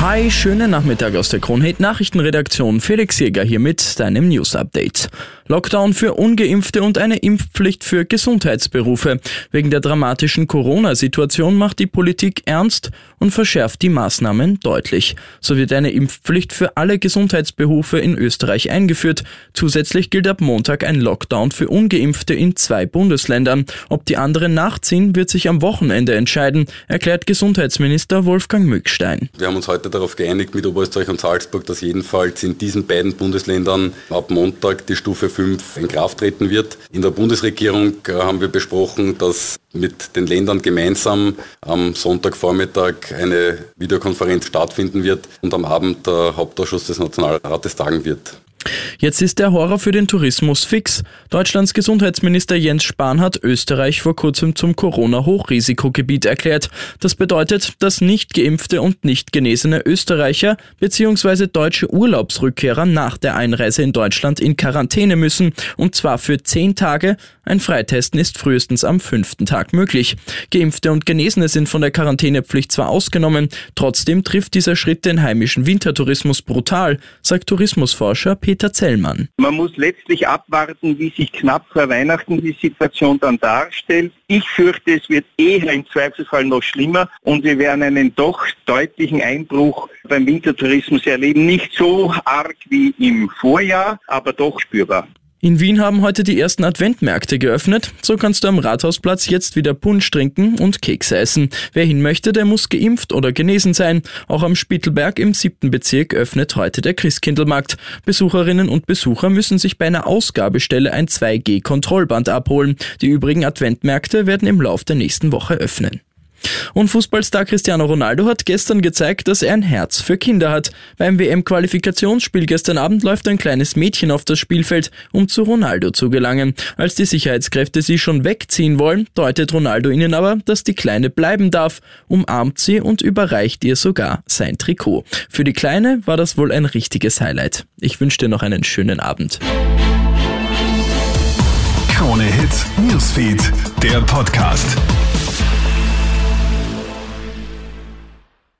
Hi, schönen Nachmittag aus der Kronhit Nachrichtenredaktion. Felix Jäger hier mit deinem News Update. Lockdown für Ungeimpfte und eine Impfpflicht für Gesundheitsberufe. Wegen der dramatischen Corona-Situation macht die Politik ernst und verschärft die Maßnahmen deutlich. So wird eine Impfpflicht für alle Gesundheitsberufe in Österreich eingeführt. Zusätzlich gilt ab Montag ein Lockdown für Ungeimpfte in zwei Bundesländern. Ob die anderen nachziehen, wird sich am Wochenende entscheiden, erklärt Gesundheitsminister Wolfgang Mückstein. Wir haben uns heute darauf geeinigt mit Oberösterreich und Salzburg, dass jedenfalls in diesen beiden Bundesländern ab Montag die Stufe 5 in Kraft treten wird. In der Bundesregierung äh, haben wir besprochen, dass mit den Ländern gemeinsam am Sonntagvormittag eine Videokonferenz stattfinden wird und am Abend der Hauptausschuss des Nationalrates tagen wird. Jetzt ist der Horror für den Tourismus fix. Deutschlands Gesundheitsminister Jens Spahn hat Österreich vor kurzem zum Corona-Hochrisikogebiet erklärt. Das bedeutet, dass nicht geimpfte und nicht genesene Österreicher bzw. deutsche Urlaubsrückkehrer nach der Einreise in Deutschland in Quarantäne müssen, und zwar für zehn Tage. Ein Freitesten ist frühestens am fünften Tag möglich. Geimpfte und Genesene sind von der Quarantänepflicht zwar ausgenommen, trotzdem trifft dieser Schritt den heimischen Wintertourismus brutal, sagt Tourismusforscher Peter Peter Zellmann. Man muss letztlich abwarten, wie sich knapp vor Weihnachten die Situation dann darstellt. Ich fürchte, es wird eher im Zweifelsfall noch schlimmer und wir werden einen doch deutlichen Einbruch beim Wintertourismus erleben. Nicht so arg wie im Vorjahr, aber doch spürbar. In Wien haben heute die ersten Adventmärkte geöffnet. So kannst du am Rathausplatz jetzt wieder Punsch trinken und Kekse essen. Wer hin möchte, der muss geimpft oder genesen sein. Auch am Spittelberg im siebten Bezirk öffnet heute der Christkindlmarkt. Besucherinnen und Besucher müssen sich bei einer Ausgabestelle ein 2G-Kontrollband abholen. Die übrigen Adventmärkte werden im Lauf der nächsten Woche öffnen. Und Fußballstar Cristiano Ronaldo hat gestern gezeigt, dass er ein Herz für Kinder hat. Beim WM-Qualifikationsspiel gestern Abend läuft ein kleines Mädchen auf das Spielfeld, um zu Ronaldo zu gelangen. Als die Sicherheitskräfte sie schon wegziehen wollen, deutet Ronaldo ihnen aber, dass die Kleine bleiben darf, umarmt sie und überreicht ihr sogar sein Trikot. Für die Kleine war das wohl ein richtiges Highlight. Ich wünsche dir noch einen schönen Abend. Krone Hits, Newsfeed, der Podcast.